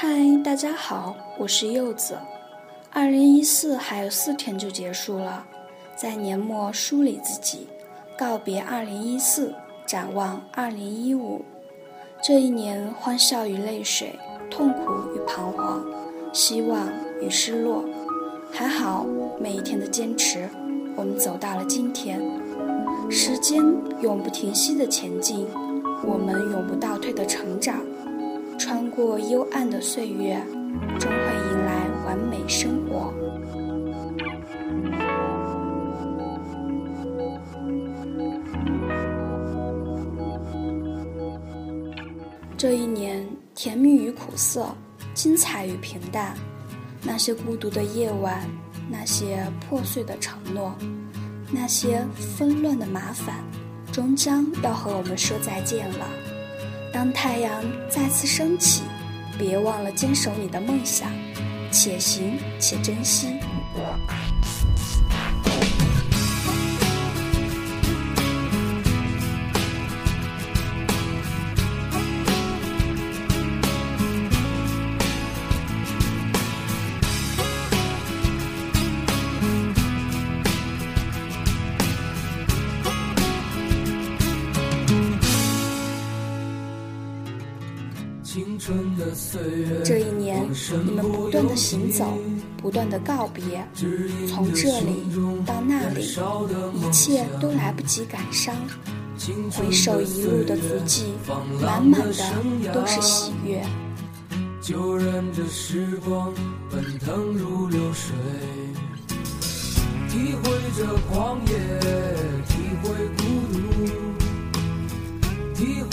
嗨，大家好，我是柚子。二零一四还有四天就结束了，在年末梳理自己，告别二零一四，展望二零一五。这一年，欢笑与泪水，痛苦与彷徨，希望与失落。还好，每一天的坚持，我们走到了今天。时间永不停息的前进，我们永不倒退的成长。穿过幽暗的岁月，终会迎来完美生活。这一年，甜蜜与苦涩，精彩与平淡，那些孤独的夜晚，那些破碎的承诺，那些纷乱的麻烦，终将要和我们说再见了。当太阳再次升起，别忘了坚守你的梦想，且行且珍惜。这一年，你们不断的行走，不断的告别，从这里到那里，一切都来不及感伤。回首一路的足迹，满满的都是喜悦。就任这时光奔腾如流水，体会这狂野，体会孤独，体会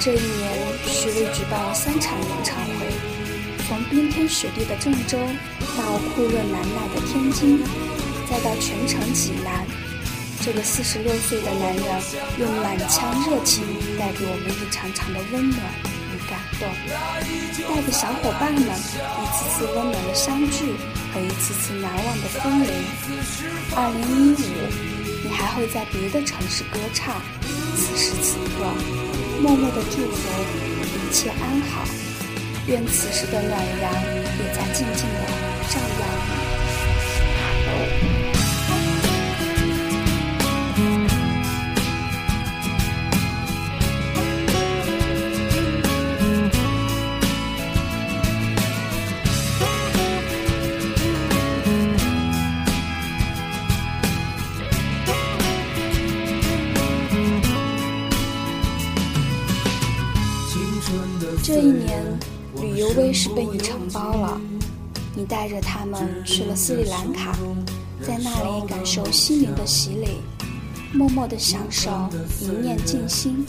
这一年，徐渭举办了三场演唱会，从冰天雪地的郑州，到酷热难耐的天津，再到全城济南。这个四十六岁的男人用满腔热情带给我们一场场的温暖与感动，带给小伙伴们一次次温暖的相聚和一次次难忘的风铃。二零一五，你还会在别的城市歌唱，此时此刻，默默的祝福一切安好，愿此时的暖阳也在静静的照耀你。这一年，旅游微是被你承包了。你带着他们去了斯里兰卡，在那里感受心灵的洗礼，默默的享受一念静心，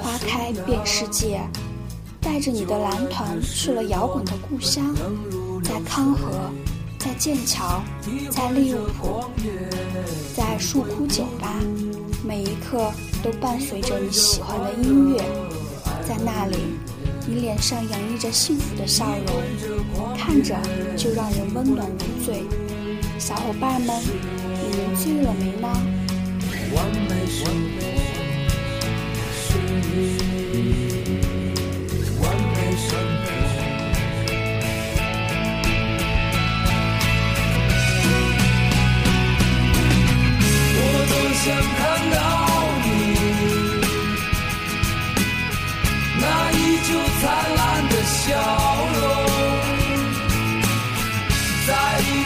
花开遍世界。带着你的蓝团去了摇滚的故乡，在康河，在剑桥，在利物浦，在树窟酒吧，每一刻都伴随着你喜欢的音乐，在那里。你脸上洋溢着幸福的笑容，看着就让人温暖如醉。小伙伴们，你们醉了没呢？完美是你，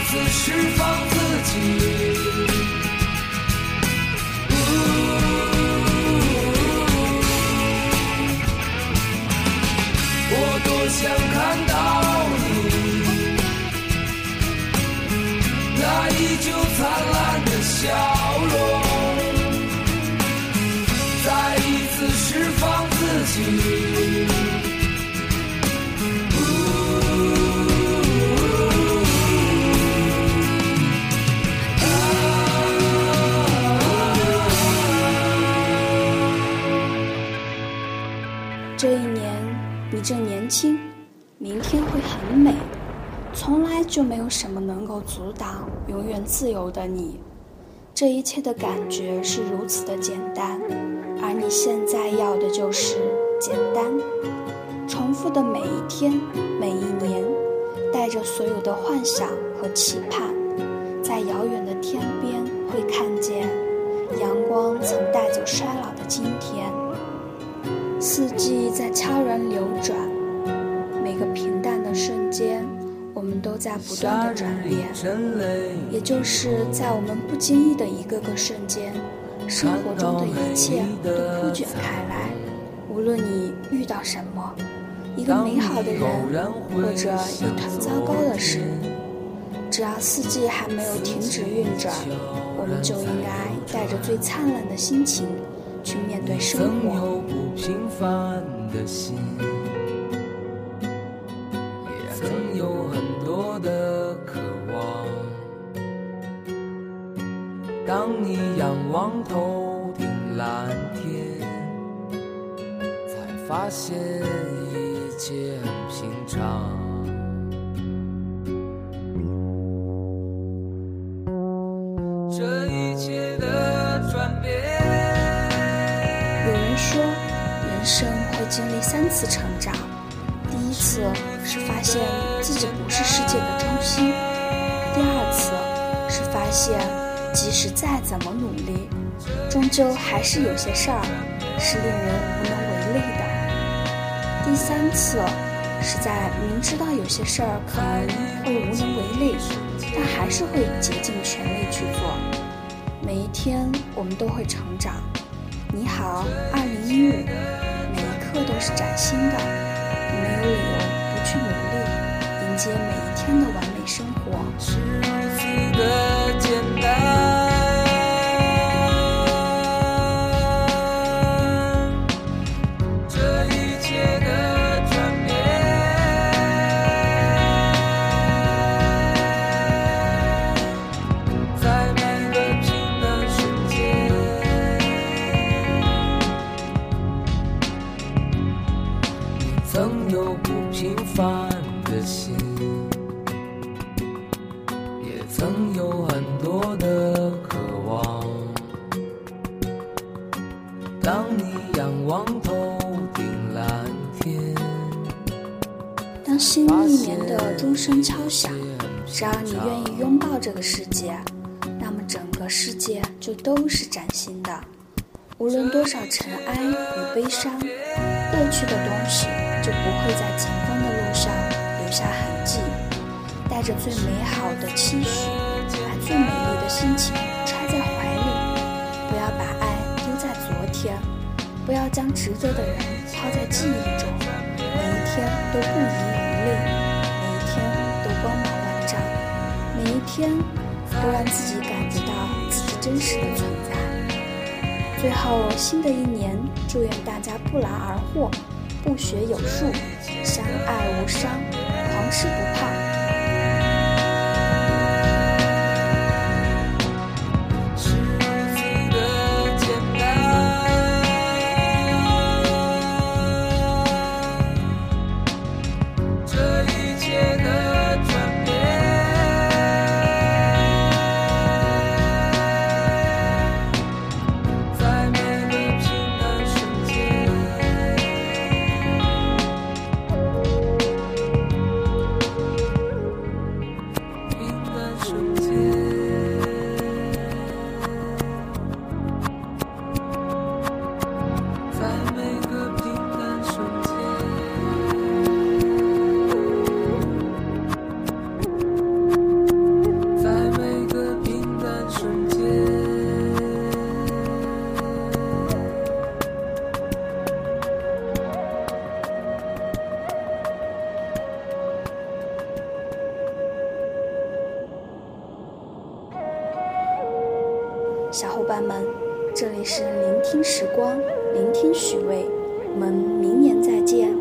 次释放自己。我多想看到你那依旧灿烂的笑年，你正年轻，明天会很美。从来就没有什么能够阻挡永远自由的你。这一切的感觉是如此的简单，而你现在要的就是简单。重复的每一天，每一年，带着所有的幻想和期盼，在遥远的天边会看见阳光曾带走衰老的今天。四季在悄然流转，每个平淡的瞬间，我们都在不断的转变。也就是在我们不经意的一个个瞬间，生活中的一切都铺卷开来。无论你遇到什么，一个美好的人，或者一团糟糕的事，只要四季还没有停止运转，我们就应该带着最灿烂的心情。去面对生活。平凡的心，也曾有很多的渴望。当你仰望头顶蓝天，才发现一切很平常。经历三次成长，第一次是发现自己不是世界的中心，第二次是发现即使再怎么努力，终究还是有些事儿是令人无能为力的，第三次是在明知道有些事儿可能会无能为力，但还是会竭尽全力去做。每一天我们都会成长。你好，二零一五。是崭新的，你没有理由不去努力，迎接每一天的完美生活。新的渴望。当你仰望头顶蓝天，当新一年的钟声敲响，只要你愿意拥抱这个世界，那么整个世界就都是崭新的。无论多少尘埃与悲伤，过去的东西就不会在前方的路上留下痕迹。带着最美好的期许，最美丽的心情揣在怀里，不要把爱丢在昨天，不要将值得的人抛在记忆中。每一天都不遗余力。每一天都光芒万丈，每一天都让自己感觉到自己真实的存在。最后，新的一年，祝愿大家不劳而获，不学有术，相爱无伤，狂吃不胖。小伙伴们，这里是聆听时光，聆听许巍，我们明年再见。